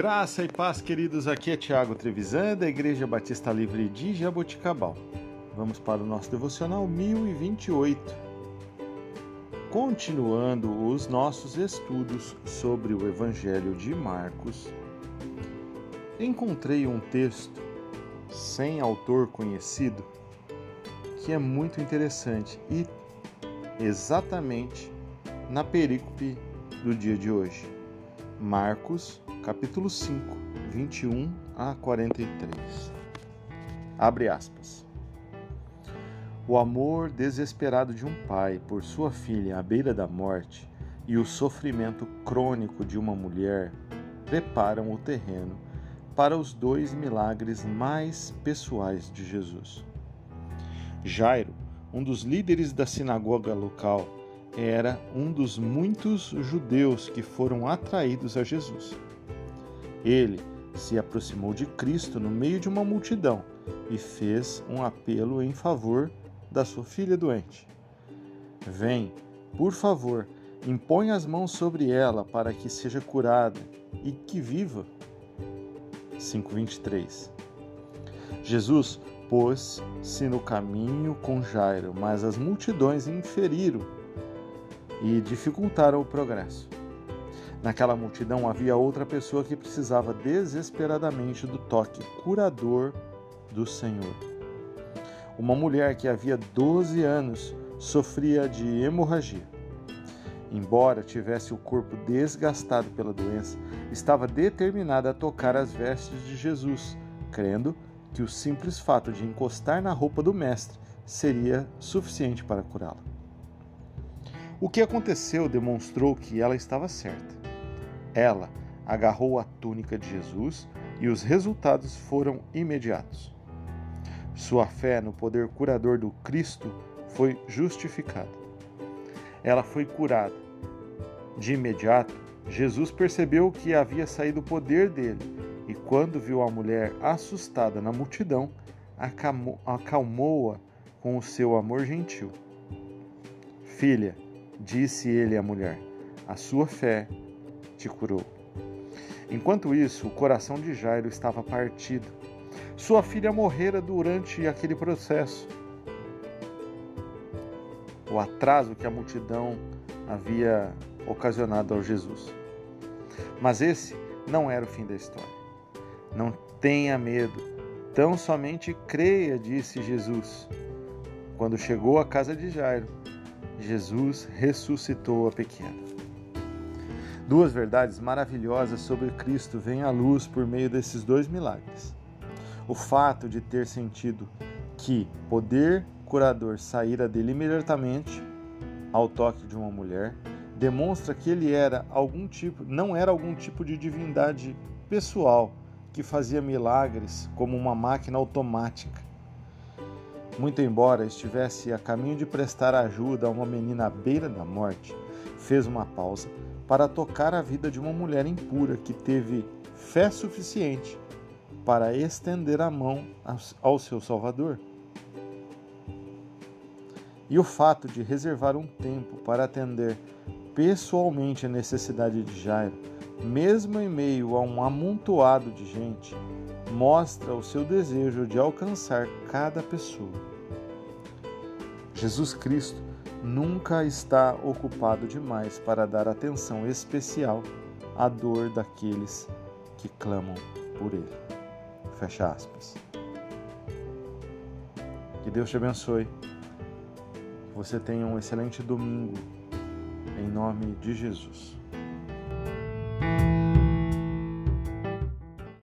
Graça e paz, queridos. Aqui é Tiago Trevisan, da Igreja Batista Livre de Jaboticabal. Vamos para o nosso devocional 1028. Continuando os nossos estudos sobre o Evangelho de Marcos, encontrei um texto sem autor conhecido que é muito interessante e exatamente na perícope do dia de hoje. Marcos capítulo 5, 21 a 43. Abre aspas. O amor desesperado de um pai por sua filha à beira da morte e o sofrimento crônico de uma mulher preparam o terreno para os dois milagres mais pessoais de Jesus. Jairo, um dos líderes da sinagoga local, era um dos muitos judeus que foram atraídos a Jesus. Ele se aproximou de Cristo no meio de uma multidão e fez um apelo em favor da sua filha doente. Vem, por favor, impõe as mãos sobre ela para que seja curada e que viva. 5:23. Jesus pôs-se no caminho com Jairo, mas as multidões inferiram e dificultaram o progresso. Naquela multidão havia outra pessoa que precisava desesperadamente do toque curador do Senhor. Uma mulher que havia 12 anos sofria de hemorragia. Embora tivesse o corpo desgastado pela doença, estava determinada a tocar as vestes de Jesus, crendo que o simples fato de encostar na roupa do Mestre seria suficiente para curá-la. O que aconteceu demonstrou que ela estava certa. Ela agarrou a túnica de Jesus e os resultados foram imediatos. Sua fé no poder curador do Cristo foi justificada. Ela foi curada. De imediato, Jesus percebeu que havia saído o poder dele e, quando viu a mulher assustada na multidão, acalmou-a com o seu amor gentil. Filha, disse ele à mulher, a sua fé te curou. Enquanto isso, o coração de Jairo estava partido. Sua filha morrera durante aquele processo. O atraso que a multidão havia ocasionado ao Jesus. Mas esse não era o fim da história. Não tenha medo, tão somente creia, disse Jesus. Quando chegou à casa de Jairo, Jesus ressuscitou a pequena. Duas verdades maravilhosas sobre Cristo vêm à luz por meio desses dois milagres. O fato de ter sentido que poder curador saíra dele imediatamente ao toque de uma mulher demonstra que ele era algum tipo, não era algum tipo de divindade pessoal que fazia milagres como uma máquina automática. Muito embora estivesse a caminho de prestar ajuda a uma menina à beira da morte, fez uma pausa para tocar a vida de uma mulher impura que teve fé suficiente para estender a mão ao seu Salvador. E o fato de reservar um tempo para atender pessoalmente a necessidade de Jairo, mesmo em meio a um amontoado de gente, mostra o seu desejo de alcançar cada pessoa. Jesus Cristo nunca está ocupado demais para dar atenção especial à dor daqueles que clamam por Ele. Fecha aspas. Que Deus te abençoe. Que você tenha um excelente domingo. Em nome de Jesus.